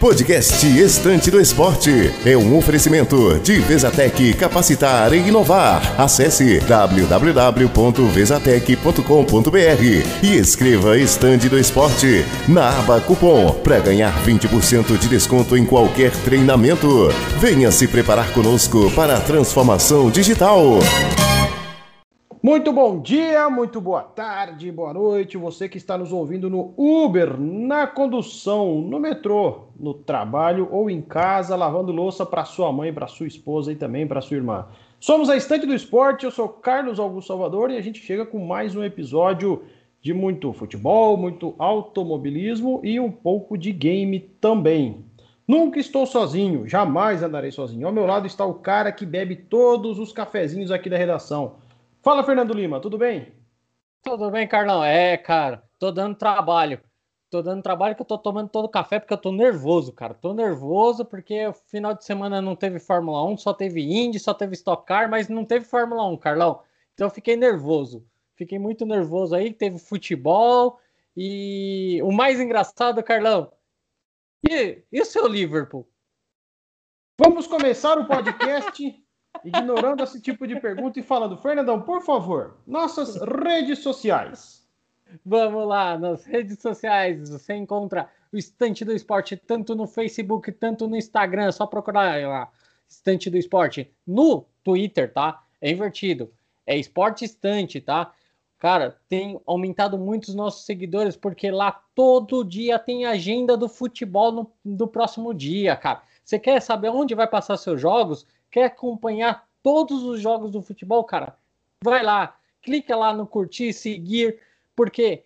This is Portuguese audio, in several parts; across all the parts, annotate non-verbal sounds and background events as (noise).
Podcast Estante do Esporte é um oferecimento de Vesatec Capacitar e Inovar. Acesse www.vesatec.com.br e escreva Estande do Esporte na aba cupom para ganhar 20% de desconto em qualquer treinamento. Venha se preparar conosco para a transformação digital. Muito bom dia, muito boa tarde, boa noite. Você que está nos ouvindo no Uber, na condução, no metrô, no trabalho ou em casa, lavando louça para sua mãe, para sua esposa e também para sua irmã. Somos a Estante do Esporte, eu sou Carlos Augusto Salvador e a gente chega com mais um episódio de muito futebol, muito automobilismo e um pouco de game também. Nunca estou sozinho, jamais andarei sozinho. Ao meu lado está o cara que bebe todos os cafezinhos aqui da redação. Fala, Fernando Lima, tudo bem? Tudo bem, Carlão? É, cara, tô dando trabalho. Tô dando trabalho que eu tô tomando todo o café porque eu tô nervoso, cara. Tô nervoso porque o final de semana não teve Fórmula 1, só teve Indy, só teve Stock Car, mas não teve Fórmula 1, Carlão. Então eu fiquei nervoso. Fiquei muito nervoso aí, teve futebol e o mais engraçado, Carlão. E, e o seu Liverpool? Vamos começar o podcast ignorando esse tipo de pergunta e falando, Fernandão, por favor, nossas redes sociais. Vamos lá, nas redes sociais você encontra o Estante do Esporte tanto no Facebook, tanto no Instagram, é só procurar lá, Estante do Esporte. No Twitter, tá? É invertido. É Esporte Estante, tá? Cara, tem aumentado muito os nossos seguidores, porque lá todo dia tem agenda do futebol no, do próximo dia, cara. Você quer saber onde vai passar seus jogos? Quer acompanhar todos os jogos do futebol, cara? Vai lá, clica lá no curtir, seguir, porque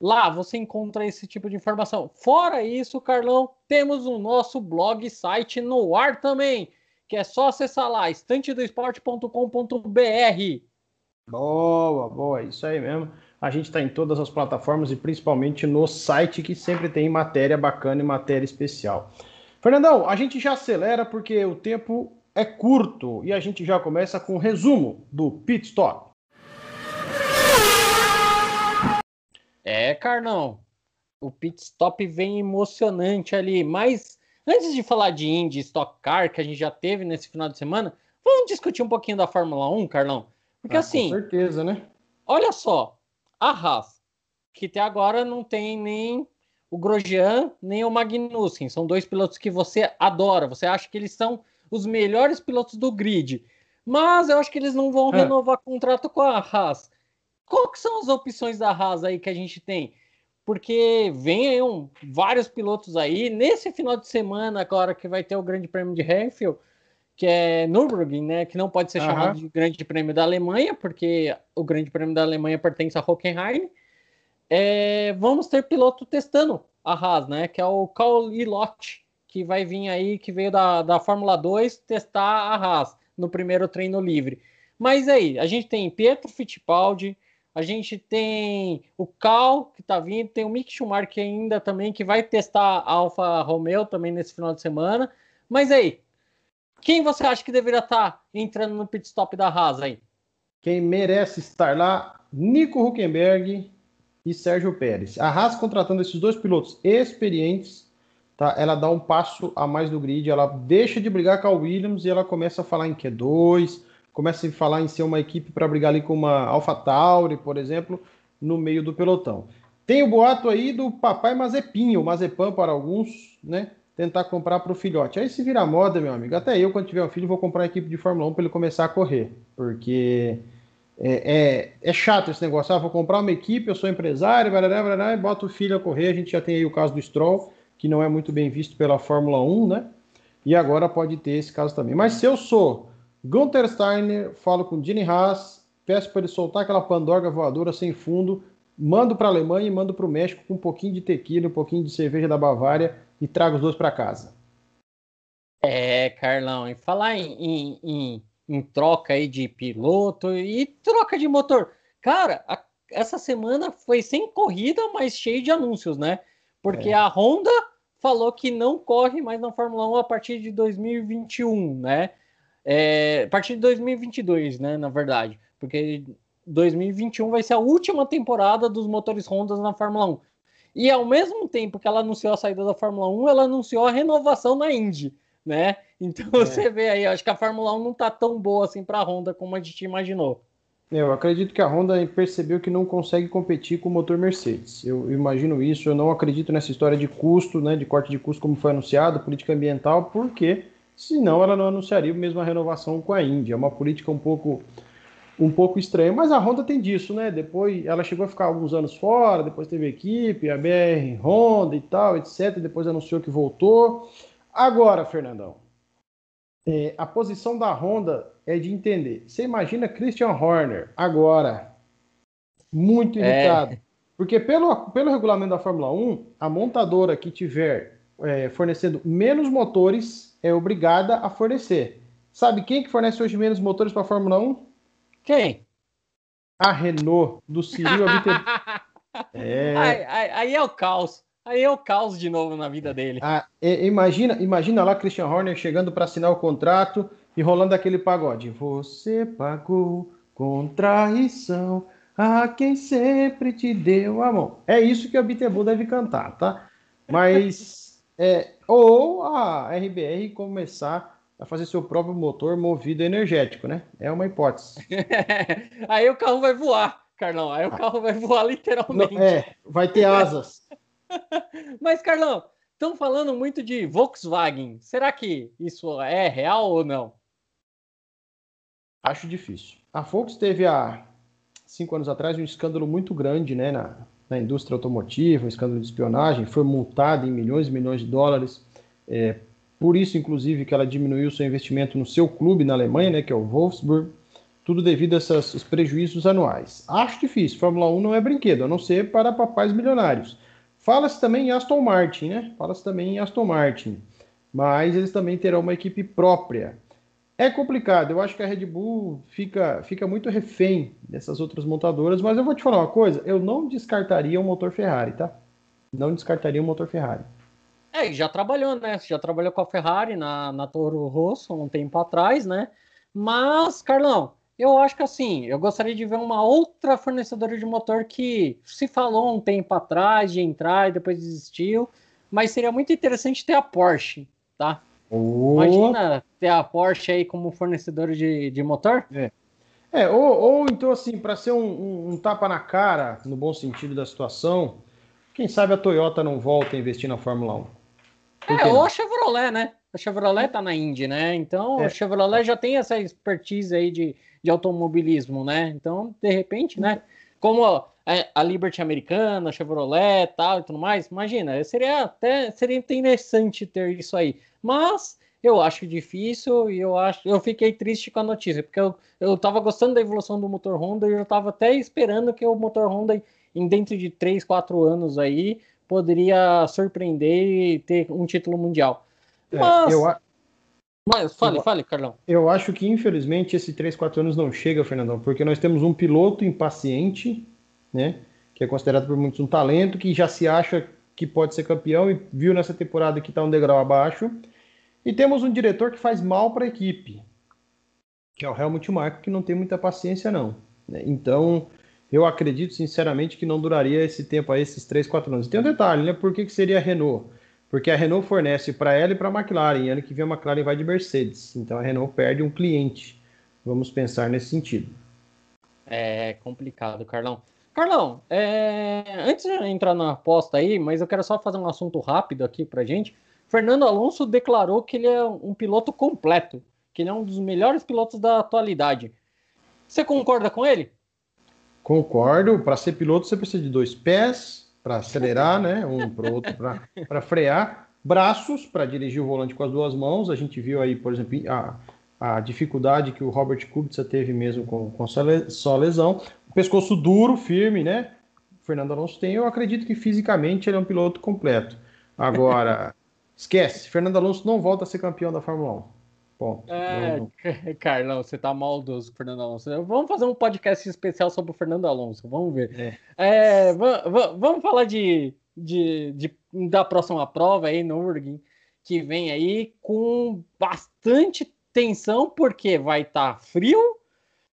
lá você encontra esse tipo de informação. Fora isso, Carlão, temos o nosso blog site no ar também, que é só acessar lá, estantedoesporte.com.br. Boa, boa, isso aí mesmo. A gente está em todas as plataformas e principalmente no site que sempre tem matéria bacana e matéria especial. Fernandão, a gente já acelera porque o tempo é curto e a gente já começa com o um resumo do pit stop. É, Carnão. O pit stop vem emocionante ali, mas antes de falar de Indy Stock Car que a gente já teve nesse final de semana, vamos discutir um pouquinho da Fórmula 1, Carlão? Porque ah, assim, com certeza, né? Olha só, a Haas, que até agora não tem nem o Grosjean, nem o Magnussen, são dois pilotos que você adora, você acha que eles são os melhores pilotos do grid. Mas eu acho que eles não vão é. renovar contrato com a Haas. Qual que são as opções da Haas aí que a gente tem? Porque vem um, vários pilotos aí. Nesse final de semana, agora que vai ter o Grande Prêmio de Heinfeld, que é Nürburgring, né? Que não pode ser uhum. chamado de Grande Prêmio da Alemanha, porque o Grande Prêmio da Alemanha pertence a Hockenheim. É, vamos ter piloto testando a Haas, né? Que é o Carl Ilott, que vai vir aí, que veio da, da Fórmula 2, testar a Haas no primeiro treino livre. Mas aí, a gente tem Pietro Fittipaldi, a gente tem o Cal, que tá vindo, tem o Mick Schumacher ainda também, que vai testar a Alfa Romeo também nesse final de semana. Mas aí, quem você acha que deveria estar tá entrando no pit stop da Haas aí? Quem merece estar lá, Nico Huckenberg e Sérgio Pérez. A Haas contratando esses dois pilotos experientes tá? Ela dá um passo a mais no grid, ela deixa de brigar com a Williams e ela começa a falar em Q2, começa a falar em ser uma equipe para brigar ali com uma AlphaTauri, por exemplo, no meio do pelotão. Tem o boato aí do papai Mazepinho, Mazepan para alguns, né? Tentar comprar para o filhote. Aí se vira moda, meu amigo. Até eu, quando tiver um filho, vou comprar uma equipe de Fórmula 1 para ele começar a correr. Porque é, é, é, chato esse negócio. Ah, vou comprar uma equipe, eu sou empresário, blá, blá, blá, e bota o filho a correr. A gente já tem aí o caso do Stroll que não é muito bem visto pela Fórmula 1, né? E agora pode ter esse caso também. Mas se eu sou Gunther Steiner, falo com Gene Haas, peço para ele soltar aquela pandorga voadora sem fundo, mando para a Alemanha e mando para o México com um pouquinho de tequila, um pouquinho de cerveja da Bavária e trago os dois para casa. É, Carlão, e falar em, em, em, em, troca aí de piloto e troca de motor. Cara, a, essa semana foi sem corrida, mas cheio de anúncios, né? porque é. a Honda falou que não corre mais na Fórmula 1 a partir de 2021, né? É, a partir de 2022, né? Na verdade, porque 2021 vai ser a última temporada dos motores Honda na Fórmula 1. E ao mesmo tempo que ela anunciou a saída da Fórmula 1, ela anunciou a renovação na Indy, né? Então é. você vê aí, acho que a Fórmula 1 não tá tão boa assim para a Honda como a gente imaginou. Eu acredito que a Honda percebeu que não consegue competir com o motor Mercedes. Eu imagino isso, eu não acredito nessa história de custo, né, de corte de custo como foi anunciado, política ambiental, porque senão ela não anunciaria mesmo a renovação com a Índia. É uma política um pouco um pouco estranha, mas a Honda tem disso, né? Depois ela chegou a ficar alguns anos fora, depois teve equipe, a BR Honda e tal, etc. Depois anunciou que voltou. Agora, Fernandão, é, a posição da Honda é de entender. Você imagina Christian Horner agora, muito é. irritado. É. Porque pelo, pelo regulamento da Fórmula 1, a montadora que tiver é, fornecendo menos motores é obrigada a fornecer. Sabe quem que fornece hoje menos motores para a Fórmula 1? Quem? A Renault, do Cyril Abiteboul. (laughs) é... Aí, aí, aí, é o caos. Aí é o caos de novo na vida dele. Ah, imagina, imagina lá Christian Horner chegando para assinar o contrato e rolando aquele pagode. Você pagou com traição a quem sempre te deu a mão. É isso que a Bitbull deve cantar, tá? Mas (laughs) é, ou a RBR começar a fazer seu próprio motor movido energético, né? É uma hipótese. (laughs) Aí o carro vai voar, Carlão. Aí o carro vai voar literalmente. É, vai ter asas. (laughs) (laughs) Mas, Carlão, estão falando muito de Volkswagen. Será que isso é real ou não? Acho difícil. A Volkswagen teve há cinco anos atrás um escândalo muito grande né, na, na indústria automotiva, um escândalo de espionagem, foi multada em milhões e milhões de dólares. É, por isso, inclusive, que ela diminuiu seu investimento no seu clube na Alemanha, né, que é o Wolfsburg, tudo devido a esses prejuízos anuais. Acho difícil, Fórmula 1 não é brinquedo, a não ser para papais milionários. Fala-se também em Aston Martin, né? Fala-se também em Aston Martin, mas eles também terão uma equipe própria. É complicado, eu acho que a Red Bull fica, fica muito refém dessas outras montadoras, mas eu vou te falar uma coisa, eu não descartaria um motor Ferrari, tá? Não descartaria um motor Ferrari. É, já trabalhou, né? Já trabalhou com a Ferrari na, na Toro Rosso um tempo atrás, né? Mas, Carlão, eu acho que assim, eu gostaria de ver uma outra fornecedora de motor que se falou um tempo atrás de entrar e depois desistiu, mas seria muito interessante ter a Porsche, tá? Oh. Imagina ter a Porsche aí como fornecedora de, de motor? É. É, ou, ou então assim, para ser um, um, um, tapa na cara, no bom sentido da situação, quem sabe a Toyota não volta a investir na Fórmula 1. É, ou a Chevrolet, né? A Chevrolet tá na Indy, né? Então é. a Chevrolet já tem essa expertise aí de, de automobilismo, né? Então, de repente, né? Como a, é, a Liberty americana, a Chevrolet tal e tudo mais, imagina, seria até seria interessante ter isso aí. Mas eu acho difícil e eu acho eu fiquei triste com a notícia, porque eu, eu tava gostando da evolução do motor Honda e eu tava até esperando que o motor Honda em dentro de 3, 4 anos aí poderia surpreender e ter um título mundial. Mas, é, eu, mas fale, eu, fale, Carlão. Eu acho que infelizmente esse 3, 4 anos não chega, Fernandão, porque nós temos um piloto impaciente, né? Que é considerado por muitos um talento, que já se acha que pode ser campeão e viu nessa temporada que está um degrau abaixo e temos um diretor que faz mal para a equipe, que é o Helmut Marko, que não tem muita paciência, não. Né? Então, eu acredito sinceramente que não duraria esse tempo aí, esses 3, 4 anos. E tem um detalhe, né? Por que, que seria a Renault? Porque a Renault fornece para ela e para a McLaren. E ano que vem a McLaren vai de Mercedes. Então a Renault perde um cliente. Vamos pensar nesse sentido. É complicado, Carlão. Carlão, é... antes de entrar na aposta aí, mas eu quero só fazer um assunto rápido aqui para gente. Fernando Alonso declarou que ele é um piloto completo, que ele é um dos melhores pilotos da atualidade. Você concorda com ele? Concordo. Para ser piloto, você precisa de dois pés para acelerar, né? Um para outro para frear, braços para dirigir o volante com as duas mãos. A gente viu aí, por exemplo, a, a dificuldade que o Robert Kubica teve mesmo com, com só lesão. O pescoço duro, firme, né? O Fernando Alonso tem. Eu acredito que fisicamente ele é um piloto completo. Agora. (laughs) Esquece, Fernando Alonso não volta a ser campeão da Fórmula 1. Ponto. É, não. (laughs) Carlão, você tá maldoso com o Fernando Alonso. Vamos fazer um podcast especial sobre o Fernando Alonso, vamos ver. É. É, vamos falar de, de, de, da próxima prova aí, no Nürburgring, que vem aí com bastante tensão, porque vai estar tá frio,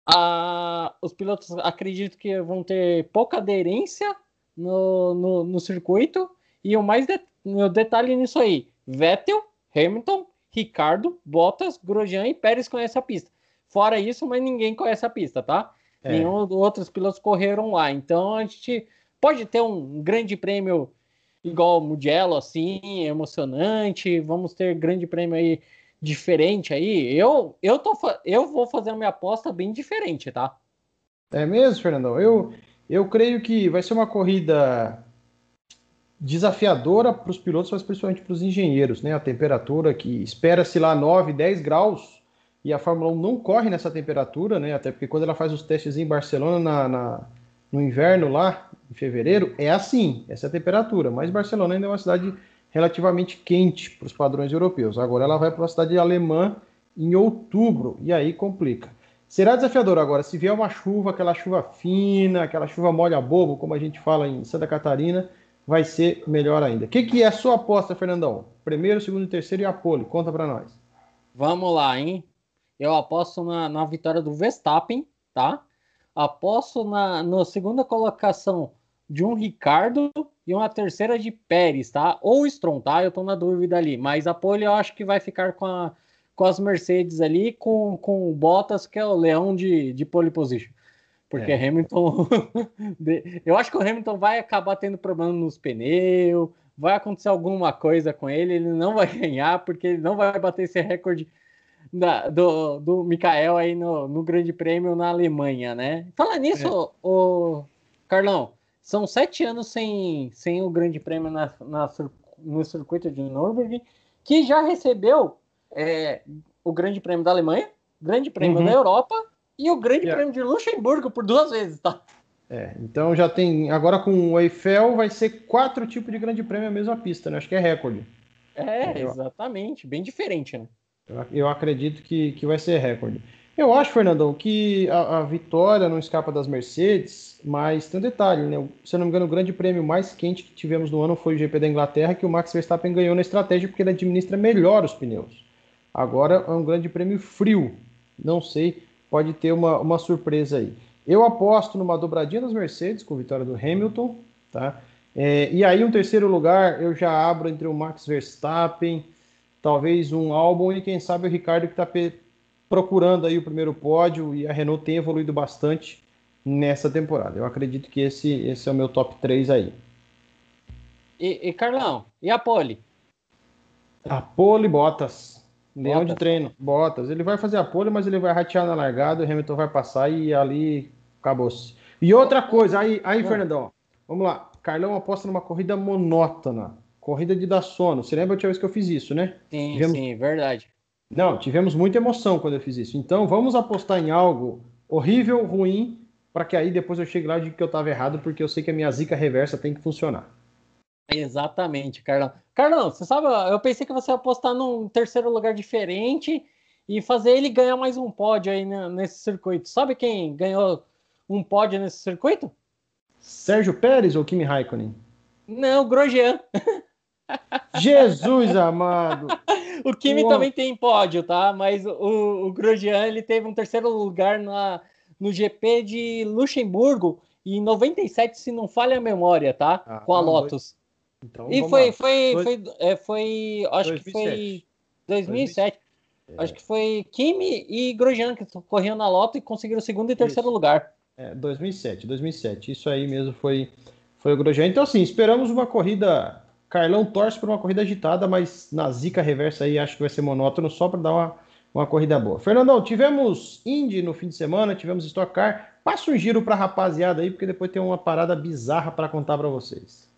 ah, os pilotos acredito que vão ter pouca aderência no, no, no circuito. E o mais de, o detalhe nisso aí: Vettel, Hamilton, Ricardo, Bottas, Grosjean e Pérez conhecem a pista. Fora isso, mas ninguém conhece a pista, tá? É. Nenhum dos outros pilotos correram lá. Então a gente pode ter um grande prêmio igual o Mugello, assim, emocionante. Vamos ter grande prêmio aí diferente aí. Eu, eu, tô, eu vou fazer a minha aposta bem diferente, tá? É mesmo, Fernandão? Eu, eu creio que vai ser uma corrida desafiadora para os pilotos, mas principalmente para os engenheiros, né? A temperatura que espera-se lá 9, 10 graus e a Fórmula 1 não corre nessa temperatura, né? Até porque quando ela faz os testes em Barcelona na, na no inverno lá, em fevereiro, é assim, essa é a temperatura. Mas Barcelona ainda é uma cidade relativamente quente para os padrões europeus. Agora ela vai para uma cidade alemã em outubro e aí complica. Será desafiador agora, se vier uma chuva, aquela chuva fina, aquela chuva molha bobo, como a gente fala em Santa Catarina, vai ser melhor ainda. O que, que é a sua aposta, Fernandão? Primeiro, segundo terceiro e a pole. Conta para nós. Vamos lá, hein? Eu aposto na, na vitória do Verstappen, tá? Aposto na, na segunda colocação de um Ricardo e uma terceira de Pérez, tá? Ou Stron, tá? Eu tô na dúvida ali. Mas a pole eu acho que vai ficar com a com as Mercedes ali, com, com o Bottas, que é o leão de, de pole position. Porque é. Hamilton. (laughs) eu acho que o Hamilton vai acabar tendo problema nos pneus, vai acontecer alguma coisa com ele, ele não vai (laughs) ganhar, porque ele não vai bater esse recorde da, do, do Mikael aí no, no Grande Prêmio na Alemanha, né? Fala nisso, é. o, Carlão, são sete anos sem, sem o Grande Prêmio na, na, no circuito de Nürburgring, que já recebeu é, o Grande Prêmio da Alemanha, Grande Prêmio uhum. da Europa e o Grande yeah. Prêmio de Luxemburgo por duas vezes, tá? É, então já tem. Agora com o Eiffel vai ser quatro tipos de Grande Prêmio a mesma pista, né? Acho que é recorde. É, exatamente. Bem diferente, né? Eu, eu acredito que, que vai ser recorde. Eu acho, Fernandão, que a, a, vitória não escapa das Mercedes, mas tem um detalhe, né? Se eu não me engano, o grande prêmio mais quente que tivemos no ano foi o GP da Inglaterra, que o Max Verstappen ganhou na estratégia porque ele administra melhor os pneus. Agora é um grande prêmio frio. Não sei, pode ter uma, uma surpresa aí. Eu aposto numa dobradinha das Mercedes com vitória do Hamilton, tá? É, e aí um terceiro lugar eu já abro entre o Max Verstappen, talvez um Albon e quem sabe o Ricardo que está procurando aí o primeiro pódio e a Renault tem evoluído bastante nessa temporada. Eu acredito que esse, esse é o meu top 3 aí. E, e Carlão, e a pole? A pole Bottas. Leão de treino, Bottas. Ele vai fazer a pole, mas ele vai ratear na largada, o Hamilton vai passar e ali acabou-se. E outra coisa, aí, aí ah. Fernandão, vamos lá. Carlão aposta numa corrida monótona, corrida de dar sono. Você lembra a última vez que eu fiz isso, né? Sim, tivemos... sim, verdade. Não, tivemos muita emoção quando eu fiz isso. Então vamos apostar em algo horrível, ruim, para que aí depois eu chegue lá e diga que eu estava errado, porque eu sei que a minha zica reversa tem que funcionar. Exatamente, Carlão. Carlão, você sabe, eu pensei que você ia apostar num terceiro lugar diferente e fazer ele ganhar mais um pódio aí nesse circuito. Sabe quem ganhou um pódio nesse circuito? Sérgio Pérez ou Kimi Raikkonen? Não, Grosjean. (laughs) Jesus amado. o Kimi Uou. também tem pódio, tá? Mas o, o Grosjean ele teve um terceiro lugar na, no GP de Luxemburgo e em 97, se não falha a memória, tá? Ah, Com a Lotus. Então, e foi, foi, Dois... foi, é, foi, acho 2007. que foi 2007. 2007. É. Acho que foi Kimi e Grosjean que corriam na Loto e conseguiram segundo e terceiro Isso. lugar. É, 2007, 2007. Isso aí mesmo foi, foi o Grosjean. Então, assim, esperamos uma corrida. Carlão torce por uma corrida agitada, mas na zica reversa aí acho que vai ser monótono só para dar uma, uma corrida boa. Fernandão, tivemos Indy no fim de semana, tivemos Stock Car. Passa um giro para a rapaziada aí, porque depois tem uma parada bizarra para contar para vocês.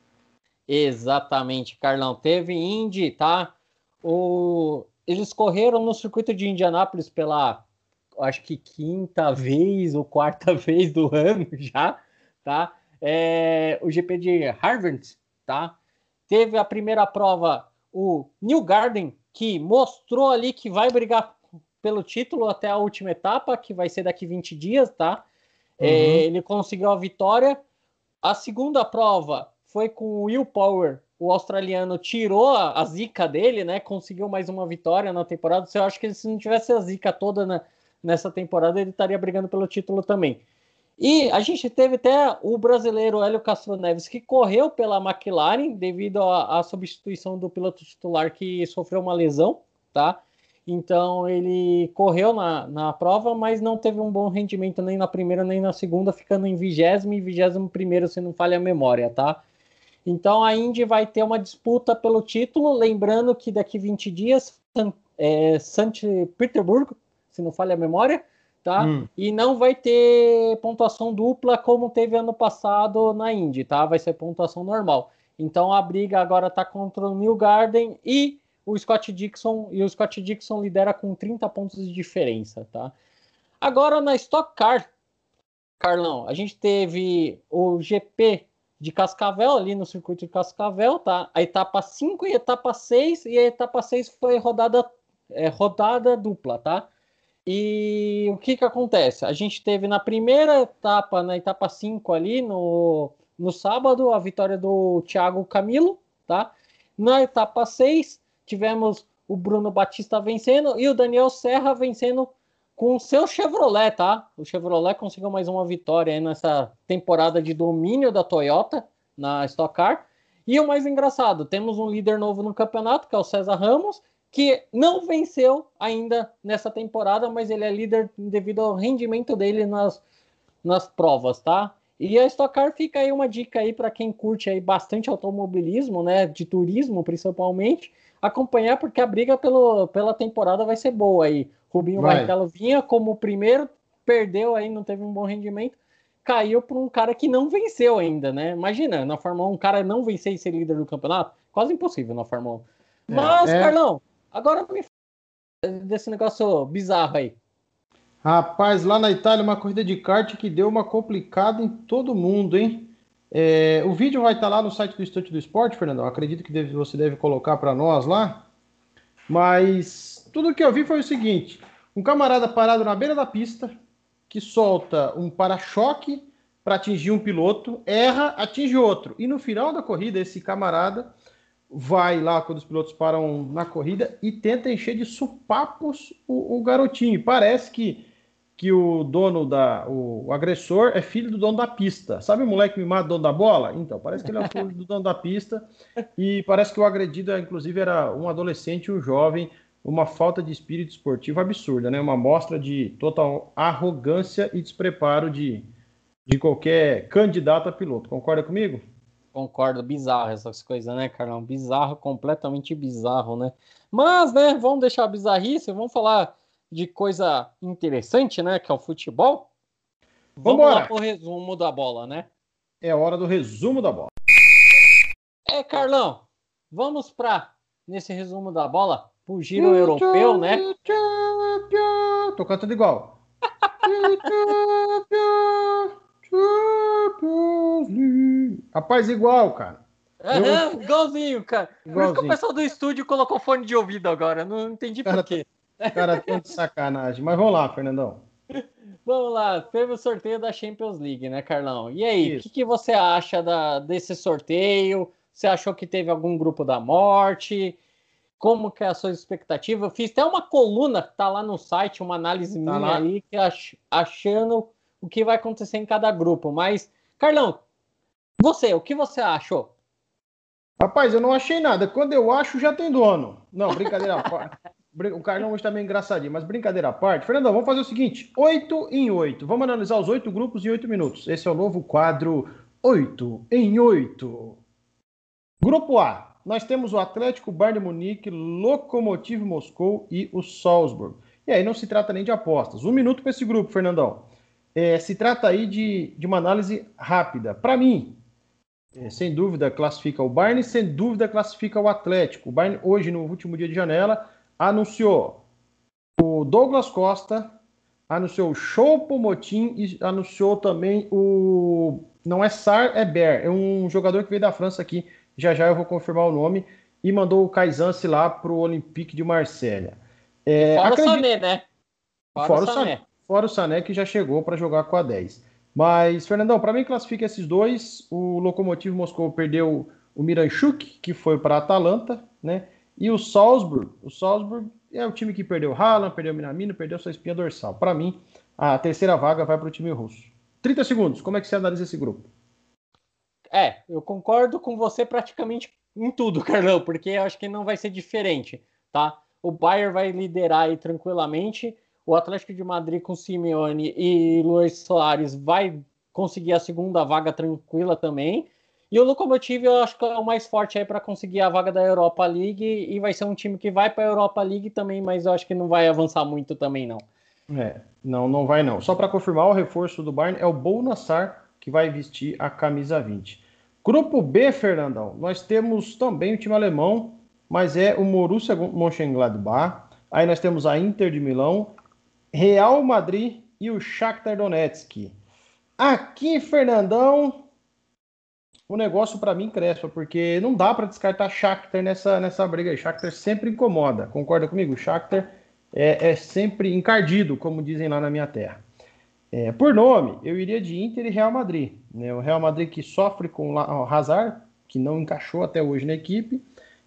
Exatamente, Carlão. Teve Indy, tá? O... Eles correram no circuito de Indianápolis pela, acho que quinta vez ou quarta (laughs) vez do ano já, tá? É... O GP de Harvard, tá? Teve a primeira prova, o New Garden, que mostrou ali que vai brigar pelo título até a última etapa, que vai ser daqui 20 dias, tá? É, uhum. É, ele conseguiu a vitória. A segunda prova foi com o Will Power, o australiano tirou a, zica dele, né? Conseguiu mais uma vitória na temporada. Eu acho que se não tivesse a zica toda na, nessa temporada, ele estaria brigando pelo título também. E a gente teve até o brasileiro Hélio Castro Neves, que correu pela McLaren devido à substituição do piloto titular que sofreu uma lesão, tá? Então ele correu na, na prova, mas não teve um bom rendimento nem na primeira nem na segunda, ficando em vigésimo e vigésimo primeiro, se não falha a memória, tá? Então a Indy vai ter uma disputa pelo título, lembrando que daqui 20 dias, é, Santo Petersburgo, se não falha a memória, tá? Hum. E não vai ter pontuação dupla como teve ano passado na Indy, tá? Vai ser pontuação normal. Então a briga agora tá contra o New Garden e o Scott Dixon, e o Scott Dixon lidera com 30 pontos de diferença, tá? Agora na Stock Car, Carlão, a gente teve o GP de Cascavel ali no circuito de Cascavel, tá? A etapa 5 e a etapa 6, e a etapa 6 foi rodada, é, rodada dupla, tá? E o que que acontece? A gente teve na primeira etapa, na etapa 5 ali, no, no sábado, a vitória do Thiago Camilo, tá? Na etapa 6, tivemos o Bruno Batista vencendo e o Daniel Serra vencendo com o seu Chevrolet, tá? O Chevrolet conseguiu mais uma vitória nessa temporada de domínio da Toyota na Stock Car. E o mais engraçado, temos um líder novo no campeonato, que é o César Ramos, que não venceu ainda nessa temporada, mas ele é líder devido ao rendimento dele nas, nas provas, tá? E a Stock Car fica aí uma dica aí para quem curte aí bastante automobilismo, né, de turismo principalmente, acompanhar porque a briga pelo, pela temporada vai ser boa aí. Rubinho vai. Barrichello vinha como o primeiro, perdeu aí, não teve um bom rendimento, caiu para um cara que não venceu ainda, né? Imagina, na Fórmula 1 um cara não vencer e ser líder do campeonato, quase impossível na Fórmula 1. É, Mas, é... Carlão, Agora me desse negócio bizarro aí. Rapaz, lá na Itália, uma corrida de kart que deu uma complicada em todo mundo, hein? É, o vídeo vai estar lá no site do Estante do Esporte, Fernandão. Acredito que deve, você deve colocar para nós lá. Mas tudo que eu vi foi o seguinte: um camarada parado na beira da pista que solta um para-choque para atingir um piloto, erra, atinge outro. E no final da corrida, esse camarada vai lá quando os pilotos param na corrida e tenta encher de supapos o, o garotinho. Parece que, que o dono da. O, agressor é filho do dono da pista. Sabe o moleque mimado dono da bola? Então, parece que ele é filho do dono da pista. E parece que o agredido, inclusive, era um adolescente, um jovem. Uma falta de espírito esportivo absurda, né? Uma mostra de total arrogância e despreparo de, de qualquer candidato a piloto. Concorda comigo? Concordo, bizarro essas coisas, né, Carlão? Bizarro, completamente bizarro, né? Mas, né, vamos deixar a bizarrice, vamos falar de coisa interessante, né, que é o futebol. Vamos Vambora. lá pro resumo da bola, né? É hora do resumo da bola. É, Carlão, vamos para nesse resumo da bola, pro giro europeu, né? Tô cantando igual. Rapaz, igual, cara. eu... igualzinho, cara. Igualzinho. Por isso que o pessoal do estúdio colocou fone de ouvido agora. Não entendi cara, por quê. Cara, tem de sacanagem. Mas vamos lá, Fernandão. Vamos lá, teve o sorteio da Champions League, né, Carlão? E aí, o que, que, você acha da, desse sorteio? Você achou que teve algum grupo da morte? Como que é a sua expectativa? Eu fiz até uma coluna que tá lá no site, uma análise tá minha lá. aí, que ach, achando o que vai acontecer em cada grupo. Mas, Carlão, você, o que você achou? Rapaz, eu não achei nada. Quando eu acho, já tem dono. Não, brincadeira. (laughs) O Carlão hoje tá meio engraçadinho, mas brincadeira à parte. Fernandão, vamos fazer o seguinte: oito em oito. Vamos analisar os oito grupos em oito minutos. Esse é o novo quadro oito em oito. Grupo A. Nós temos o Atlético Bayern Munique, Lokomotiv Moscou e o Salzburg. E aí não se trata nem de apostas. Um minuto para esse grupo, Fernandão. É, se trata aí de, de uma análise rápida. Para mim, é, sem dúvida, classifica o Bayern, sem dúvida, classifica o Atlético. O Bayern, hoje, no último dia de janela, anunciou o Douglas Costa, anunciou o Choupo Motim e anunciou também o. Não é Sar, é Ber. É um jogador que veio da França aqui. Já já eu vou confirmar o nome. E mandou o Kaizance lá para o Olympique de Marselha. É, Fora acredito... o Sané, né? Fora, Fora o Sané. Sané. Fora o Sané, que já chegou para jogar com a 10. Mas, Fernandão, para mim classifica esses dois. O Lokomotiv Moscou perdeu o Miranchuk, que foi para a Atalanta, né? E o Salzburg, o Salzburg é o time que perdeu o Haaland, perdeu o Minamino, perdeu sua espinha dorsal. Para mim, a terceira vaga vai para o time russo. 30 segundos, como é que você analisa esse grupo? É, eu concordo com você praticamente em tudo, (laughs) Carlão, porque eu acho que não vai ser diferente, tá? O Bayern vai liderar aí tranquilamente, o Atlético de Madrid com Simeone e Luiz Soares vai conseguir a segunda vaga tranquila também. E o Lokomotiv eu acho que é o mais forte aí para conseguir a vaga da Europa League e vai ser um time que vai para a Europa League também, mas eu acho que não vai avançar muito também não. É, não, não vai não. Só para confirmar, o reforço do Bayern é o Bounassar que vai vestir a camisa 20. Grupo B, Fernandão, nós temos também o time alemão, mas é o Borussia Mönchengladbach. Aí nós temos a Inter de Milão, Real Madrid e o Shakhtar Donetsk. Aqui, Fernandão, o negócio para mim cresce, porque não dá para descartar Shakhtar nessa, nessa briga aí. Shakhtar sempre incomoda, concorda comigo? Shakhtar é, é sempre encardido, como dizem lá na minha terra. É, por nome, eu iria de Inter e Real Madrid. Né? O Real Madrid que sofre com o Hazard, que não encaixou até hoje na equipe,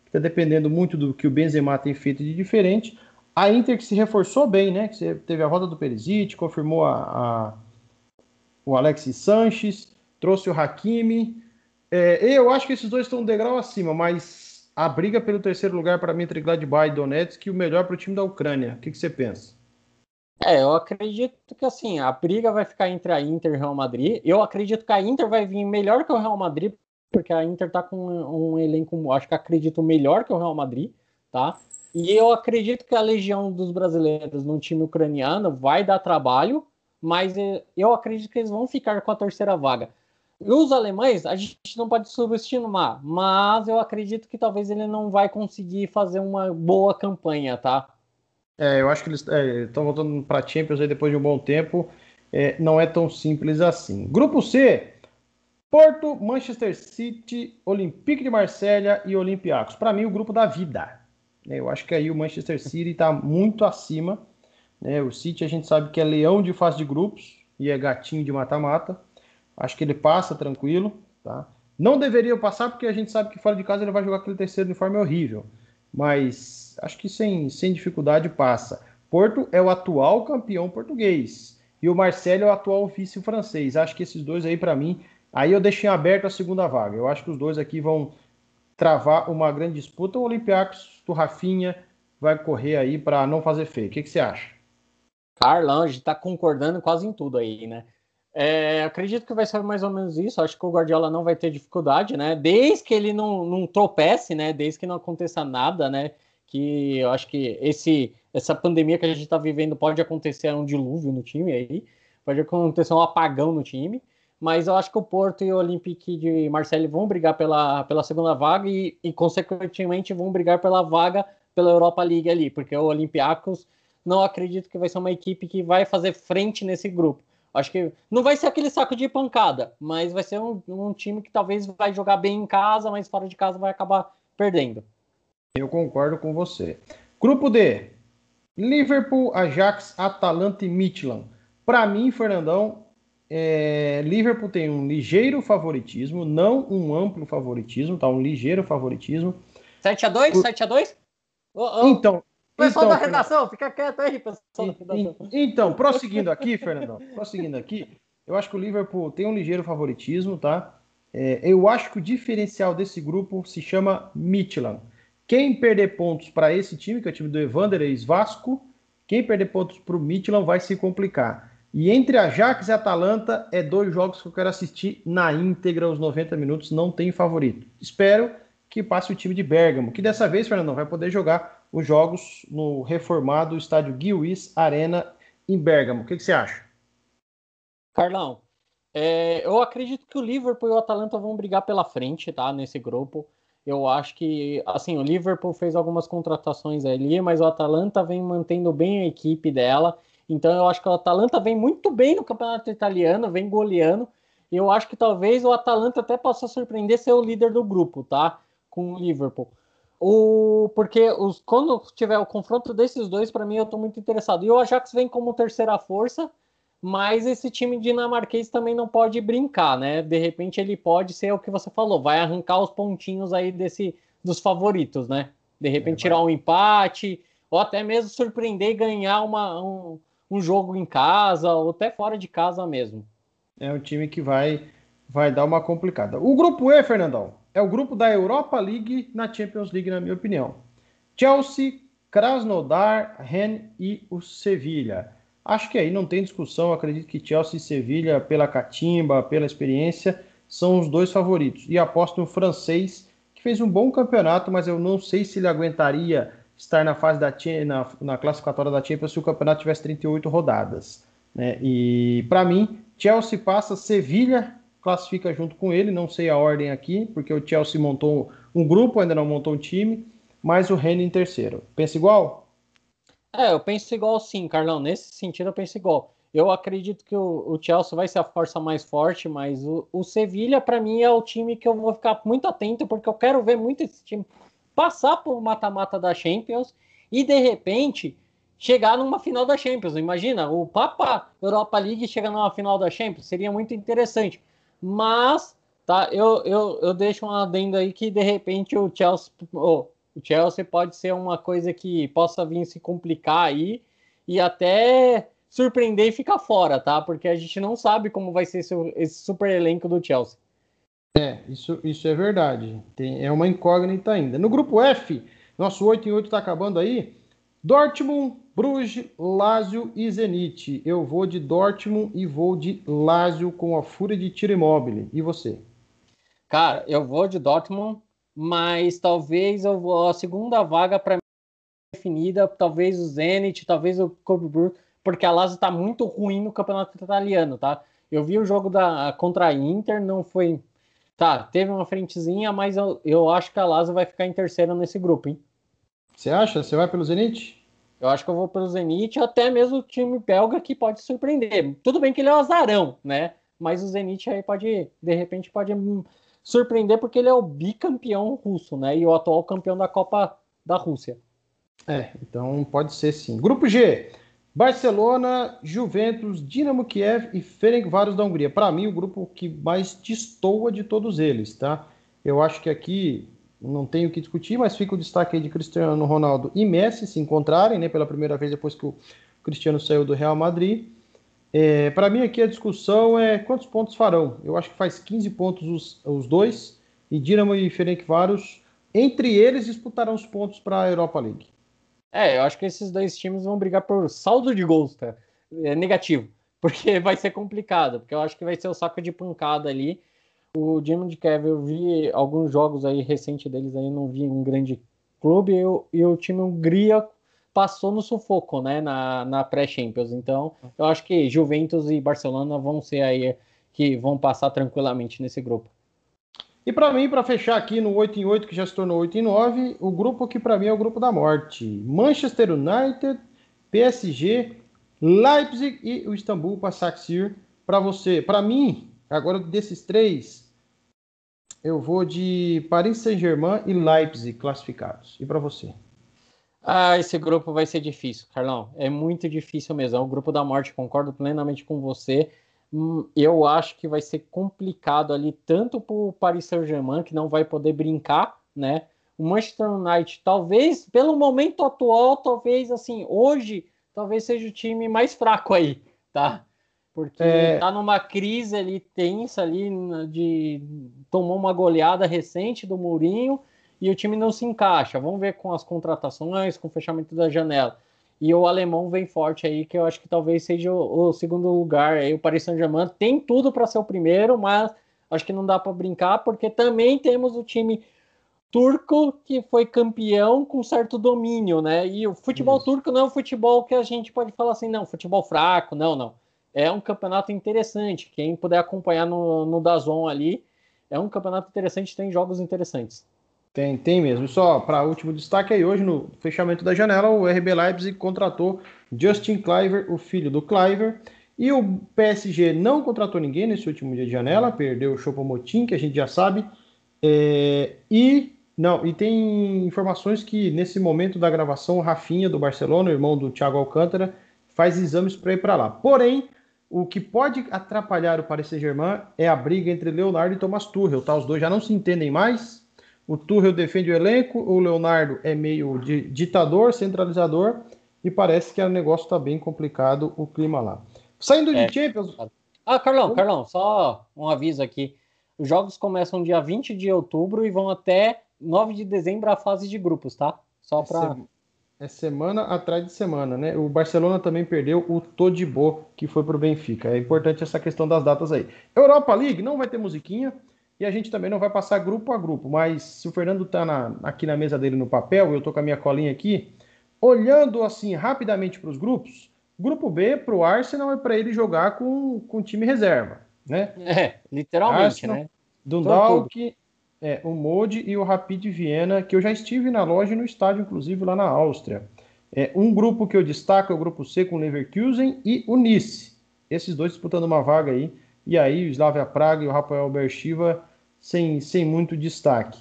está dependendo muito do que o Benzema tem feito de diferente. A Inter que se reforçou bem, né? Que teve a roda do Perisic, confirmou a, a o Alexis Sanches, trouxe o Hakimi, é, eu acho que esses dois estão um degrau acima, mas a briga pelo terceiro lugar para mim entre Gladbach e Donetsk e o melhor para o time da Ucrânia. O que, que, você pensa? É, eu acredito que assim, a briga vai ficar entre a Inter e o Real Madrid. Eu acredito que a Inter vai vir melhor que o Real Madrid, porque a Inter tá com um, elenco, acho que acredito, melhor que o Real Madrid, tá? E eu acredito que a legião dos brasileiros no time ucraniano vai dar trabalho, mas eu acredito que eles vão ficar com a terceira vaga. Os alemães, a gente não pode subestimar, mas eu acredito que talvez ele não vai conseguir fazer uma boa campanha, tá? É, eu acho que eles estão é, voltando para Champions aí depois de um bom tempo. É, não é tão simples assim. Grupo C: Porto, Manchester City, Olympique de Marselha e Olympiacos. Para mim, o grupo da vida. É, eu acho que aí o Manchester City está muito acima. Né? O City a gente sabe que é leão de fase de grupos e é gatinho de mata-mata. Acho que ele passa tranquilo, tá? Não deveria passar porque a gente sabe que fora de casa ele vai jogar aquele terceiro uniforme horrível. Mas acho que sem, sem dificuldade passa. Porto é o atual campeão português e o Marcelo é o atual vice francês. Acho que esses dois aí para mim, aí eu deixei aberto a segunda vaga. Eu acho que os dois aqui vão travar uma grande disputa. O Olympiacos do Rafinha vai correr aí para não fazer feio. O que, que você acha? Carlão, a gente tá concordando quase em tudo aí, né? É, acredito que vai ser mais ou menos isso. Acho que o Guardiola não vai ter dificuldade, né? Desde que ele não, não tropece, né? Desde que não aconteça nada, né? Que eu acho que esse, essa pandemia que a gente está vivendo pode acontecer um dilúvio no time aí, pode acontecer um apagão no time. Mas eu acho que o Porto e o Olympique de Marseille vão brigar pela, pela segunda vaga e, e, consequentemente, vão brigar pela vaga pela Europa League ali, porque o Olympiacos não acredito que vai ser uma equipe que vai fazer frente nesse grupo. Acho que não vai ser aquele saco de pancada, mas vai ser um, um, time que talvez vai jogar bem em casa, mas fora de casa vai acabar perdendo. Eu concordo com você. Grupo D: Liverpool, Ajax, Atalanta e Midland. Para mim, Fernandão, é... Liverpool tem um ligeiro favoritismo, não um amplo favoritismo, tá? Um ligeiro favoritismo. 7x2? 7x2? Oh, oh. Então, Pessoal então, da redação, fica quieto aí, pessoal da redação. Então, prosseguindo aqui, Fernandão, prosseguindo aqui, eu acho que o Liverpool tem um ligeiro favoritismo, tá? É, eu acho que o diferencial desse grupo se chama Midland. Quem perder pontos para esse time, que é o time do Evander e Vasco, quem perder pontos para o Midland vai se complicar. E entre Ajax e Atalanta, é dois jogos que eu quero assistir na íntegra, os 90 minutos, não tem favorito. Espero que passe o time de Bergamo, que dessa vez, Fernandão, vai poder jogar os jogos no reformado estádio Guiuís Arena em Bergamo. O que, que você acha? Carlão, é, eu acredito que o Liverpool e o Atalanta vão brigar pela frente, tá? Nesse grupo. Eu acho que, assim, o Liverpool fez algumas contratações ali, mas o Atalanta vem mantendo bem a equipe dela. Então eu acho que o Atalanta vem muito bem no campeonato italiano, vem goleando. E eu acho que talvez o Atalanta até possa surpreender ser o líder do grupo, tá? Com o Liverpool. O, porque os, quando tiver o confronto desses dois, para mim, eu estou muito interessado. E o Ajax vem como terceira força, mas esse time dinamarquês também não pode brincar, né? De repente ele pode ser o que você falou, vai arrancar os pontinhos aí desse dos favoritos, né? De repente é, tirar um empate, ou até mesmo surpreender e ganhar uma, um, um jogo em casa, ou até fora de casa mesmo. É um time que vai, vai dar uma complicada. O grupo E, Fernandão, é o grupo da Europa League na Champions League, na minha opinião. Chelsea, Krasnodar, Rennes e o Sevilha. Acho que aí não tem discussão. Acredito que Chelsea e Sevilha, pela catimba, pela experiência, são os dois favoritos. E aposto no francês, que fez um bom campeonato, mas eu não sei se ele aguentaria estar na fase da na, na classificatória da Champions se o campeonato tivesse 38 rodadas. Né? E para mim, Chelsea passa, Sevilha classifica junto com ele, não sei a ordem aqui, porque o Chelsea montou um grupo, ainda não montou um time, mas o Rennes em terceiro. Pensa igual? É, eu penso igual sim, Carlão. Nesse sentido, eu penso igual. Eu acredito que o, o Chelsea vai ser a força mais forte, mas o, o Sevilha, para mim, é o time que eu vou ficar muito atento, porque eu quero ver muito esse time passar por mata-mata da Champions e, de repente, chegar numa final da Champions. Imagina, o Papa Europa League chega numa final da Champions, seria muito interessante. Mas, tá, eu, eu, eu deixo um adendo aí que, de repente, o Chelsea. Oh, o Chelsea pode ser uma coisa que possa vir se complicar aí e até surpreender e ficar fora, tá? Porque a gente não sabe como vai ser esse super elenco do Chelsea. É, isso, isso é verdade. Tem, é uma incógnita ainda. No grupo F, nosso 8 em 8 está acabando aí. Dortmund, Bruges, Lazio e Zenit. Eu vou de Dortmund e vou de Lazio com a fúria de tiro imóvel. E você? Cara, eu vou de Dortmund mas talvez eu vou, a segunda vaga para mim definida, talvez o Zenit, talvez o Coburg, porque a Lazio está muito ruim no campeonato italiano, tá? Eu vi o jogo da contra a Inter, não foi, tá, teve uma frentezinha, mas eu, eu acho que a Lazio vai ficar em terceiro nesse grupo, hein? Você acha? Você vai pelo Zenit? Eu acho que eu vou pelo Zenit, até mesmo o time belga que pode surpreender. Tudo bem que ele é o azarão, né? Mas o Zenit aí pode, de repente, pode surpreender porque ele é o bicampeão russo, né? E o atual campeão da Copa da Rússia. É, então pode ser sim. Grupo G. Barcelona, Juventus, Dinamo Kiev e Ferencváros da Hungria. Para mim, o grupo que mais destoa de todos eles, tá? Eu acho que aqui não tenho o que discutir, mas fica o destaque aí de Cristiano Ronaldo e Messi se encontrarem, né? Pela primeira vez depois que o Cristiano saiu do Real Madrid. É, para mim aqui a discussão é quantos pontos farão. Eu acho que faz 15 pontos os, os dois, e Dinamo e Ferencváros, entre eles, disputarão os pontos para a Europa League. É, eu acho que esses dois times vão brigar por saldo de gols, tá? É negativo, (laughs) porque vai ser complicado, porque eu acho que vai ser o saco de pancada ali. O de Kiev, eu vi alguns jogos aí recentes deles aí, não vi um grande clube, e, e o time Hungria passou no sufoco, né, na, na pré-Champions. Então, eu acho que Juventus e Barcelona vão ser aí que vão passar tranquilamente nesse grupo. E para mim, para fechar aqui no 8 em 8, que já se tornou 8 em 9, o grupo que para mim é o grupo da morte. Manchester United, PSG, Leipzig e o Istambul Başakşehir para você. Para mim, agora desses três, eu vou de Paris Saint-Germain e Leipzig classificados. E para você? Ah, esse grupo vai ser difícil, Carlão. É muito difícil mesmo. É o grupo da morte, concordo plenamente com você. Hum, eu acho que vai ser complicado ali, tanto para o Paris Saint-Germain, que não vai poder brincar, né? O Manchester United, talvez, pelo momento atual, talvez, assim, hoje, talvez seja o time mais fraco aí, tá? Porque é... tá numa crise ali tensa ali, de tomou uma goleada recente do Mourinho, e o time não se encaixa. Vamos ver com as contratações, com o fechamento da janela. E o alemão vem forte aí, que eu acho que talvez seja o, o segundo lugar. Aí o Paris Saint-Germain tem tudo para ser o primeiro, mas acho que não dá para brincar, porque também temos o time turco que foi campeão com certo domínio, né? E o futebol Isso. turco não é um futebol que a gente pode falar assim, não, futebol fraco, não, não. É um campeonato interessante. Quem puder acompanhar no, no Dazon ali, é um campeonato interessante, tem jogos interessantes. Tem, tem mesmo. Só para último destaque aí, hoje no fechamento da janela, o RB Leipzig contratou Justin Cliver, o filho do Cliver, e o PSG não contratou ninguém nesse último dia de janela, perdeu o Chopomotin, que a gente já sabe, é, e não, e tem informações que nesse momento da gravação, o Rafinha do Barcelona, irmão do Thiago Alcântara, faz exames para ir para lá. Porém, o que pode atrapalhar o Paris Saint-Germain é a briga entre Leonardo e Thomas Tuchel, tá? Os dois já não se entendem mais, o Tuchel defende o elenco, o Leonardo é meio de, ditador, centralizador, e parece que o negócio está bem complicado, o clima lá. Saindo de é. Champions. Ah, Carlão, Carlão, só um aviso aqui. Os jogos começam dia 20 de outubro e vão até 9 de dezembro a fase de grupos, tá? Só para é semana atrás de semana, né? O Barcelona também perdeu o Todibo, que foi para o Benfica. É importante essa questão das datas aí. Europa League não vai ter musiquinha e a gente também não vai passar grupo a grupo, mas se o Fernando tá na, aqui na mesa dele no papel, eu tô com a minha colinha aqui, olhando assim rapidamente para os grupos, grupo B para o Arsenal é para ele jogar com, com time reserva, né? É, literalmente, Arsenal, né? Dundalk, é, o Mode e o Rapid Viena, que eu já estive na loja e no estádio, inclusive lá na Áustria. É, um grupo que eu destaco é o grupo C com o Leverkusen e o Nice. Esses dois disputando uma vaga aí. E aí o Slavia Praga e o Rafael Bershiva sem, sem muito destaque.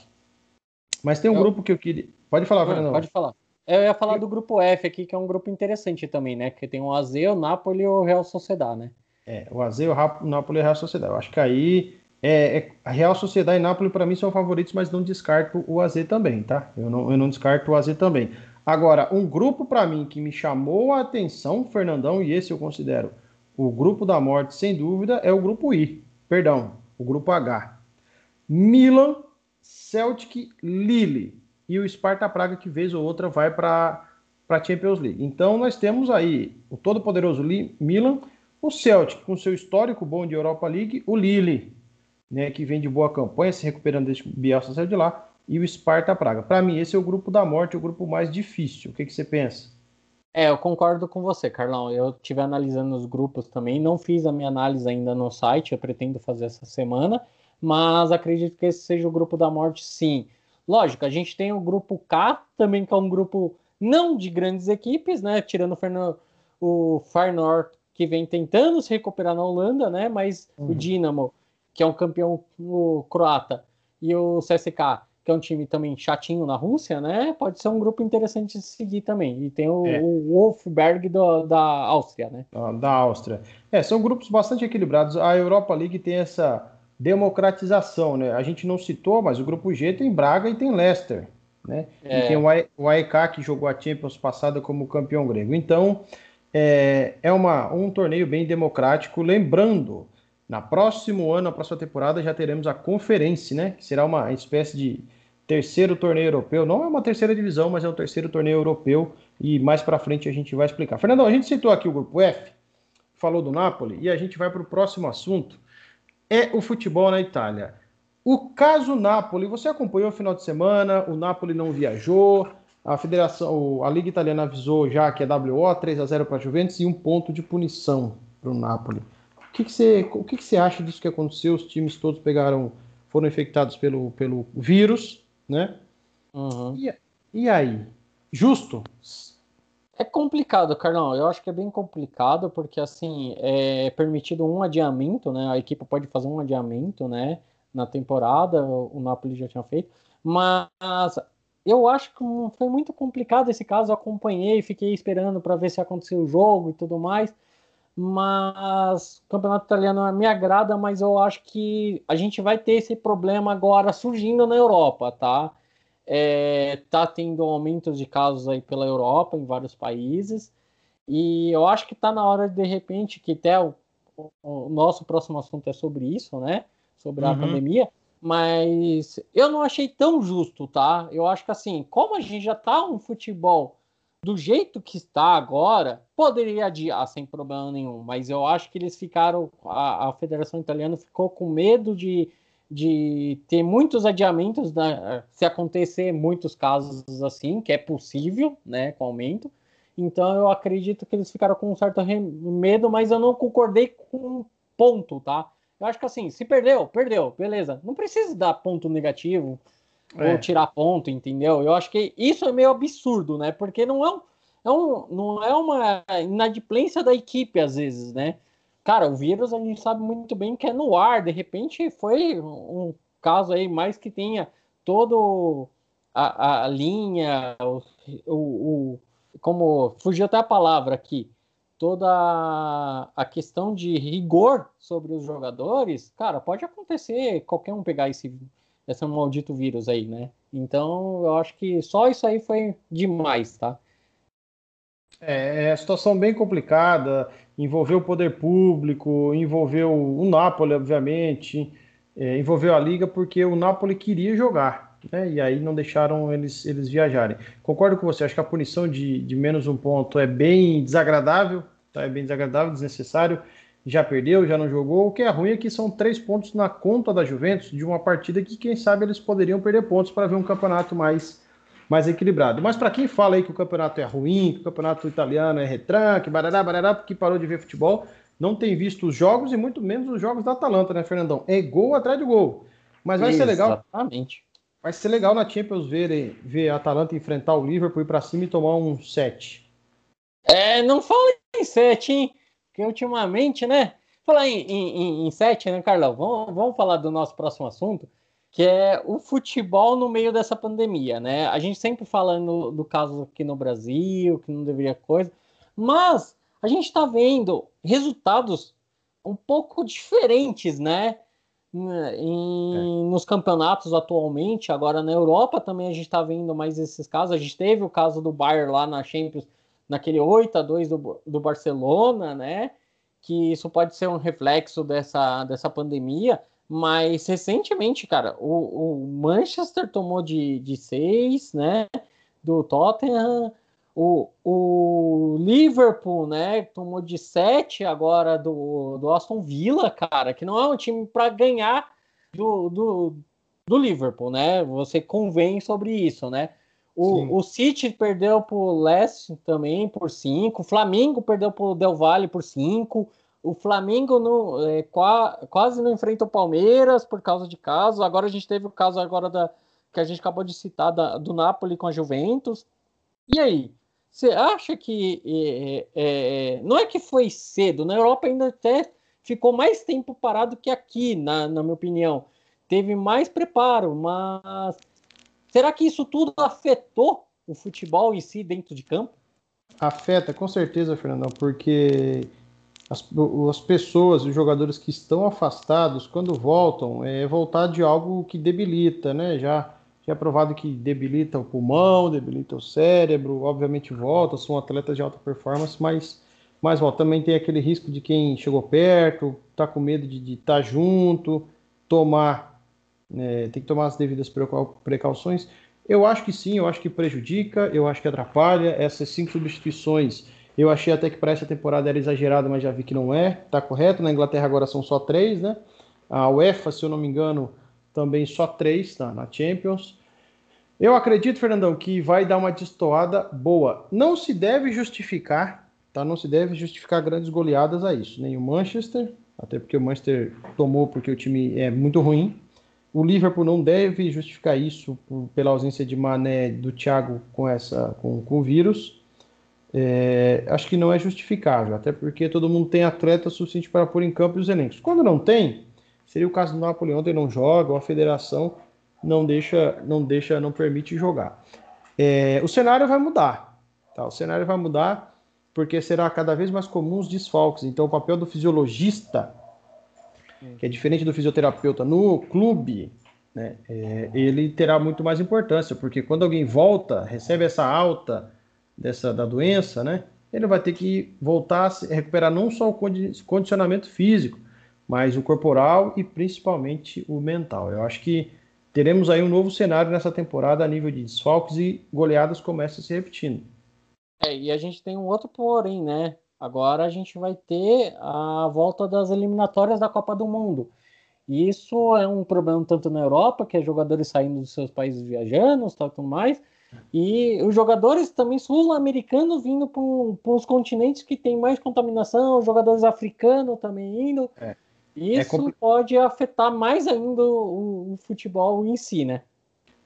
Mas tem um eu... grupo que eu queria. Pode falar, Fernando. Pode falar. Eu ia falar do grupo F aqui, que é um grupo interessante também, né? Que tem o AZ, o Napoli e o Real Sociedade, né? É, o AZ, o Napoli e o Real Sociedade. Eu acho que aí é, é, a Real Sociedade e Nápoles, para mim, são favoritos, mas não descarto o AZ também, tá? Eu não, eu não descarto o AZ também. Agora, um grupo para mim que me chamou a atenção, Fernandão, e esse eu considero o grupo da morte, sem dúvida, é o grupo I. Perdão, o grupo H. Milan, Celtic, Lille e o Sparta Praga, que vez ou outra vai para a Champions League. Então, nós temos aí o todo-poderoso Milan, o Celtic, com seu histórico bom de Europa League, o Lille, né, que vem de boa campanha, se recuperando desde Bielsa saiu de lá, e o Sparta Praga. Para mim, esse é o grupo da morte, o grupo mais difícil. O que, que você pensa? É, eu concordo com você, Carlão. Eu estive analisando os grupos também, não fiz a minha análise ainda no site, eu pretendo fazer essa semana, mas acredito que esse seja o grupo da morte, sim. Lógico, a gente tem o grupo K, também que é um grupo não de grandes equipes, né? Tirando o, Fernando, o Feyenoord, que vem tentando se recuperar na Holanda, né? Mas uhum. o Dinamo que é um campeão croata, e o CSK, que é um time também chatinho na Rússia, né? Pode ser um grupo interessante de seguir também. E tem o, é. o Wolfberg do, da Áustria, né? Da Áustria. É, são grupos bastante equilibrados. A Europa League tem essa democratização, né? A gente não citou, mas o grupo G tem Braga e tem Leicester, né? É. E tem o AEK que jogou a Champions passada como campeão grego. Então, é, é uma, um torneio bem democrático. Lembrando na próximo ano, na próxima temporada, já teremos a conferência, né? Que será uma espécie de terceiro torneio europeu. Não é uma terceira divisão, mas é um terceiro torneio europeu. E mais para frente a gente vai explicar. Fernando, a gente citou aqui o grupo F, falou do Napoli, e a gente vai para o próximo assunto. É o futebol na Itália. O caso Napoli, você acompanhou o final de semana, o Napoli não viajou, a federação, a Liga Italiana avisou já que é WO, 3 a 0 para a Juventus e um ponto de punição para o Napoli que, que, você, o que, que você acha disso que aconteceu? Os times todos pegaram, foram infectados pelo, pelo vírus, né? Uhum. E, e aí? Justo? É complicado, Carlão. Eu acho que é bem complicado, porque assim, é permitido um adiamento, né? A equipe pode fazer um adiamento, né? Na temporada, o Napoli já tinha feito. Mas eu acho que foi muito complicado esse caso. Eu acompanhei, fiquei esperando para ver se aconteceu o jogo e tudo mais mas o campeonato italiano me agrada, mas eu acho que a gente vai ter esse problema agora surgindo na Europa, tá? É, tá tendo aumentos de casos aí pela Europa, em vários países, e eu acho que tá na hora, de repente, que até o, o nosso próximo assunto é sobre isso, né? Sobre a uhum. pandemia, mas eu não achei tão justo, tá? Eu acho que assim, como a gente já tá um futebol do jeito que está agora, poderia adiar sem problema nenhum, mas eu acho que eles ficaram, a, a Federação Italiana ficou com medo de, de ter muitos adiamentos, né, se acontecer muitos casos assim, que é possível, né, com aumento. Então eu acredito que eles ficaram com um certo medo, mas eu não concordei com ponto, tá? Eu acho que assim, se perdeu, perdeu, beleza. Não precisa dar ponto negativo, é. ou tirar ponto, entendeu? Eu acho que isso é meio absurdo, né? Porque não é, um, é um, não é uma inadimplência da equipe, às vezes, né? Cara, o vírus a gente sabe muito bem que é no ar, de repente foi um caso aí mais que tenha todo a, a linha, o, o, o, como fugiu até a palavra aqui, toda a questão de rigor sobre os jogadores, cara, pode acontecer qualquer um pegar esse esse maldito vírus aí, né? Então, eu acho que só isso aí foi demais, tá? É, é situação bem complicada, envolveu o poder público, envolveu o Napoli, obviamente, é, envolveu a Liga, porque o Napoli queria jogar, né? E aí não deixaram eles, eles viajarem. Concordo com você, acho que a punição de, de menos um ponto é bem desagradável, tá? É bem desagradável, desnecessário. Já perdeu, já não jogou. O que é ruim é que são três pontos na conta da Juventus de uma partida que, quem sabe, eles poderiam perder pontos para ver um campeonato mais mais equilibrado. Mas para quem fala aí que o campeonato é ruim, que o campeonato italiano é retranque, barará, barará, porque parou de ver futebol, não tem visto os jogos e muito menos os jogos da Atalanta, né, Fernandão? É gol atrás de gol. Mas vai Exatamente. ser legal. Exatamente. Vai ser legal na Champions ver, ver a Atalanta enfrentar o Liverpool ir para cima e tomar um 7. É, não fala em 7, hein? Porque ultimamente, né? Falar em 7, né, Carlão? Vamos, vamos falar do nosso próximo assunto que é o futebol no meio dessa pandemia, né? A gente sempre falando do caso aqui no Brasil, que não deveria coisa, mas a gente está vendo resultados um pouco diferentes, né? Em, é. Nos campeonatos atualmente, agora na Europa também a gente está vendo mais esses casos. A gente teve o caso do Bayern lá na Champions, naquele 8 a 2 do, do Barcelona, né? Que isso pode ser um reflexo dessa, dessa pandemia. Mas recentemente, cara, o, o Manchester tomou de, de seis, né? Do Tottenham. O, o Liverpool, né? Tomou de sete agora do, do Aston Villa, cara, que não é um time para ganhar do, do, do Liverpool, né? Você convém sobre isso, né? O, o City perdeu para o Leicester também por cinco. O Flamengo perdeu para o Del Valle por cinco. O Flamengo não, é, quase não enfrenta o Palmeiras por causa de casos. Agora a gente teve o caso agora da, que a gente acabou de citar da, do Napoli com a Juventus. E aí? Você acha que é, é, é, não é que foi cedo? Na Europa ainda até ficou mais tempo parado que aqui, na, na minha opinião. Teve mais preparo, mas será que isso tudo afetou o futebol em si dentro de campo? Afeta, com certeza, Fernandão, porque as, as pessoas, os jogadores que estão afastados, quando voltam, é voltar de algo que debilita, né? Já, já é provado que debilita o pulmão, debilita o cérebro, obviamente volta, são atletas de alta performance, mas, mas. Também tem aquele risco de quem chegou perto, tá com medo de estar tá junto, tomar, né, tem que tomar as devidas precauções. Eu acho que sim, eu acho que prejudica, eu acho que atrapalha. Essas cinco substituições eu achei até que para essa temporada era exagerado, mas já vi que não é. Tá correto. Na Inglaterra agora são só três, né? A UEFA, se eu não me engano, também só três tá, na Champions. Eu acredito, Fernandão, que vai dar uma destoada boa. Não se deve justificar, tá? Não se deve justificar grandes goleadas a isso. Nem o Manchester, até porque o Manchester tomou porque o time é muito ruim. O Liverpool não deve justificar isso por, pela ausência de Mané do Thiago com essa com, com o vírus é, acho que não é justificável, até porque todo mundo tem atleta suficiente para pôr em campo os elencos. Quando não tem, seria o caso do Napoli ontem não joga, ou a federação não deixa, não deixa, não permite jogar. É, o cenário vai mudar, tá? O cenário vai mudar porque será cada vez mais comum os desfalques. Então, o papel do fisiologista, que é diferente do fisioterapeuta no clube, né, é, ele terá muito mais importância, porque quando alguém volta, recebe essa alta dessa da doença, né? Ele vai ter que voltar a se recuperar não só o condicionamento físico, mas o corporal e principalmente o mental. Eu acho que teremos aí um novo cenário nessa temporada a nível de desfalques e goleadas começam se repetindo. É, e a gente tem um outro porém, né? Agora a gente vai ter a volta das eliminatórias da Copa do Mundo. E isso é um problema tanto na Europa, que é jogadores saindo dos seus países viajando, tal tudo mais, e os jogadores também sul-americanos vindo para os continentes que tem mais contaminação, os jogadores africanos também indo. É. Isso é pode afetar mais ainda o, o, futebol em si, né?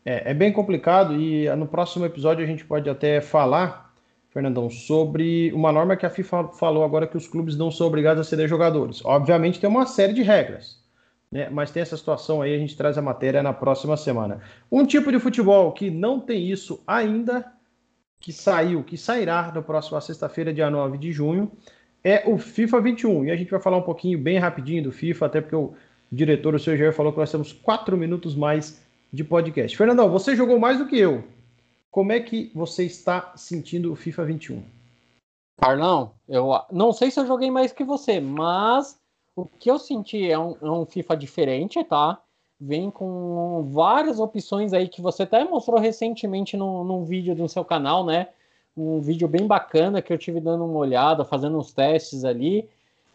É, é bem complicado e no próximo episódio a gente pode até falar, Fernandão, sobre uma norma que a FIFA falou agora que os clubes não são obrigados a ceder jogadores. Obviamente tem uma série de regras né? Mas tem essa situação aí, a gente traz a matéria na próxima semana. Um tipo de futebol que não tem isso ainda, que saiu, que sairá na próxima sexta-feira, dia 9 de junho, é o FIFA 21. E a gente vai falar um pouquinho bem rapidinho do FIFA, até porque o diretor, o seu Jair, falou que nós temos quatro minutos mais de podcast. Fernandão, você jogou mais do que eu. Como é que você está sentindo o FIFA 21? Carlão, eu não sei se eu joguei mais que você, mas o que eu senti é um, é um FIFA diferente, tá? Vem com várias opções aí que você até mostrou recentemente no, num vídeo do seu canal, né? Um vídeo bem bacana que eu tive dando uma olhada, fazendo uns testes ali.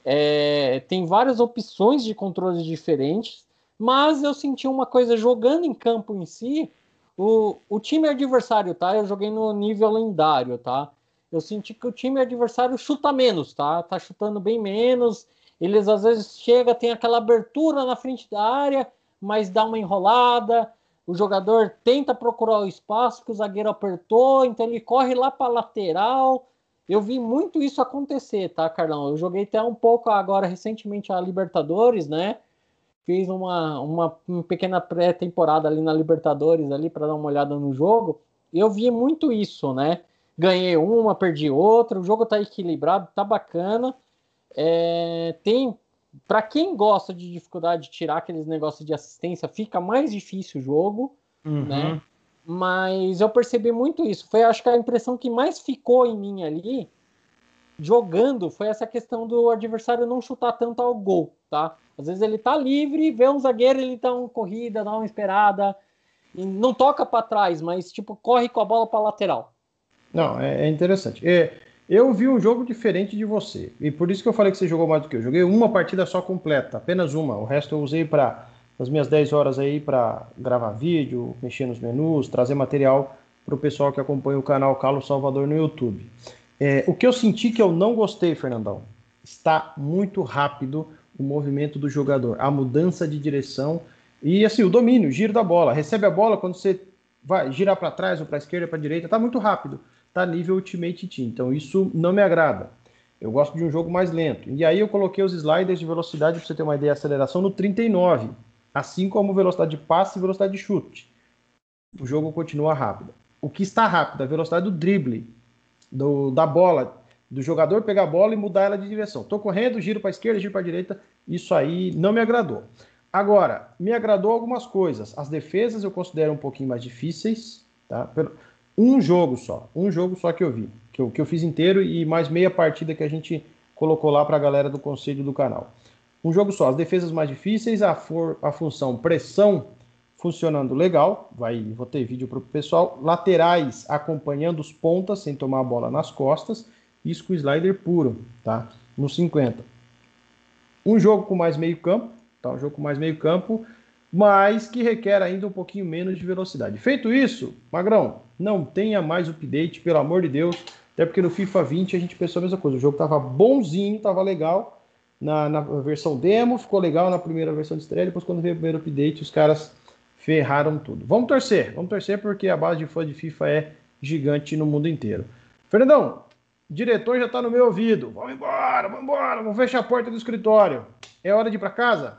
É, tem várias opções de controles diferentes, mas eu senti uma coisa jogando em campo em si. O, o time adversário, tá? Eu joguei no nível lendário, tá? eu senti que o time adversário chuta menos, tá? Tá chutando bem menos. Eles às vezes chega, tem aquela abertura na frente da área, mas dá uma enrolada. O jogador tenta procurar o espaço que o zagueiro apertou, então ele corre lá para lateral. Eu vi muito isso acontecer, tá, Carlão? Eu joguei até um pouco agora recentemente a Libertadores, né? Fiz uma, uma, uma pequena pré-temporada ali na Libertadores ali para dar uma olhada no jogo. Eu vi muito isso, né? ganhei uma, perdi outra, o jogo tá equilibrado, tá bacana. É, tem para quem gosta de dificuldade de tirar aqueles negócios de assistência, fica mais difícil o jogo, uhum. né? Mas eu percebi muito isso. Foi, acho que a impressão que mais ficou em mim ali, jogando, foi essa questão do adversário não chutar tanto ao gol, tá? Às vezes ele tá livre, vê um zagueiro, ele dá uma corrida, dá uma esperada, não toca para trás, mas tipo corre com a bola para lateral. Não, é, é interessante. É, eu vi um jogo diferente de você. E por isso que eu falei que você jogou mais do que eu. Joguei uma partida só completa, apenas uma. O resto eu usei para as minhas 10 horas aí para gravar vídeo, mexer nos menus, trazer material para o pessoal que acompanha o canal Carlos Salvador no YouTube. É, o que eu senti que eu não gostei, Fernandão, está muito rápido o movimento do jogador, a mudança de direção e assim o domínio, o giro da bola. Recebe a bola quando você vai girar para trás ou para esquerda, para direita, está muito rápido tá nível Ultimate Team. Então isso não me agrada. Eu gosto de um jogo mais lento. E aí eu coloquei os sliders de velocidade, para você ter uma ideia, aceleração no 39, assim como velocidade de passe e velocidade de chute. O jogo continua rápido. O que está rápido, a velocidade do drible, do, da bola, do jogador pegar a bola e mudar ela de direção. Estou correndo, giro para a esquerda, giro para a direita. Isso aí não me agradou. Agora, me agradou algumas coisas. As defesas eu considero um pouquinho mais difíceis, tá? um jogo só, um jogo só que eu vi, que eu, que eu fiz inteiro e mais meia partida que a gente colocou lá para a galera do conselho do canal. Um jogo só, as defesas mais difíceis, a, for, a função pressão funcionando legal, vai, vou ter vídeo para o pessoal, laterais acompanhando os pontas sem tomar a bola nas costas, isso com slider puro, tá? No 50. Um jogo com mais meio campo, tá? Um jogo com mais meio campo, mas que requer ainda um pouquinho menos de velocidade. Feito isso, Magrão, não tenha mais update, pelo amor de Deus. Até porque no FIFA 20 a gente pensou a mesma coisa. O jogo tava bonzinho, tava legal na, na versão demo, ficou legal na primeira versão de estreia. Depois, quando veio o primeiro update, os caras ferraram tudo. Vamos torcer, vamos torcer porque a base de fã de FIFA é gigante no mundo inteiro. Fernandão, diretor já tá no meu ouvido. Vamos embora, vamos embora, vamos fechar a porta do escritório. É hora de ir para casa?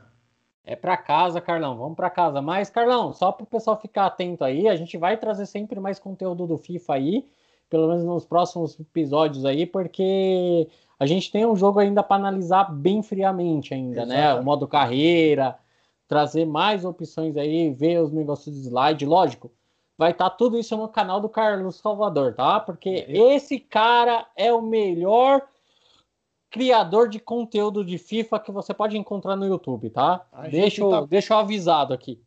É para casa, Carlão, vamos para casa. Mas, Carlão, só para o pessoal ficar atento aí, a gente vai trazer sempre mais conteúdo do FIFA aí, pelo menos nos próximos episódios aí, porque a gente tem um jogo ainda para analisar bem friamente ainda, Exato. né? O modo carreira, trazer mais opções aí, ver os negócios de slide, lógico. Vai estar tá tudo isso no canal do Carlos Salvador, tá? Porque esse cara é o melhor criador de conteúdo de FIFA que você pode encontrar no YouTube, tá? deixa, tá... deixa eu avisado aqui.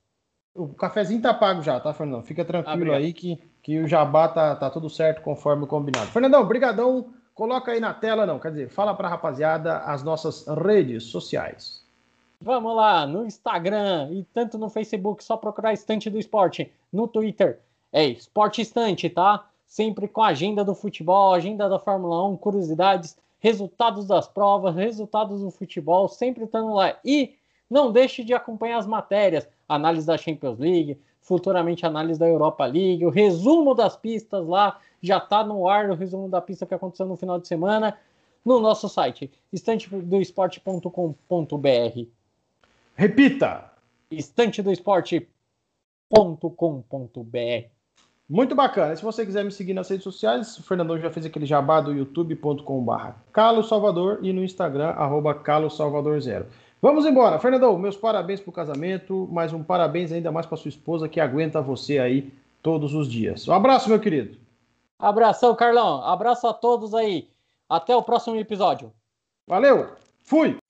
O cafezinho tá pago já, tá, Fernandão? Fica tranquilo aí que, que o jabá tá, tá tudo certo conforme combinado. Fernandão, brigadão. Coloca aí na tela, não, quer dizer, fala pra rapaziada as nossas redes sociais. Vamos lá, no Instagram e tanto no Facebook, só procurar Estante do Esporte. No Twitter é Esporte Estante, tá? Sempre com a agenda do futebol, agenda da Fórmula 1, curiosidades resultados das provas, resultados do futebol, sempre estando lá. E não deixe de acompanhar as matérias, análise da Champions League, futuramente análise da Europa League, o resumo das pistas lá, já está no ar o resumo da pista que aconteceu no final de semana, no nosso site, estantedoesporte.com.br. Repita! estantedoesporte.com.br muito bacana. Se você quiser me seguir nas redes sociais, o Fernandão já fez aquele jabá do youtube.com.br Carlos Salvador e no Instagram, arroba Carlos Salvador Zero. Vamos embora. Fernandão, meus parabéns pro casamento, mas um parabéns ainda mais para sua esposa que aguenta você aí todos os dias. Um abraço, meu querido. Abração, Carlão. Abraço a todos aí. Até o próximo episódio. Valeu, fui!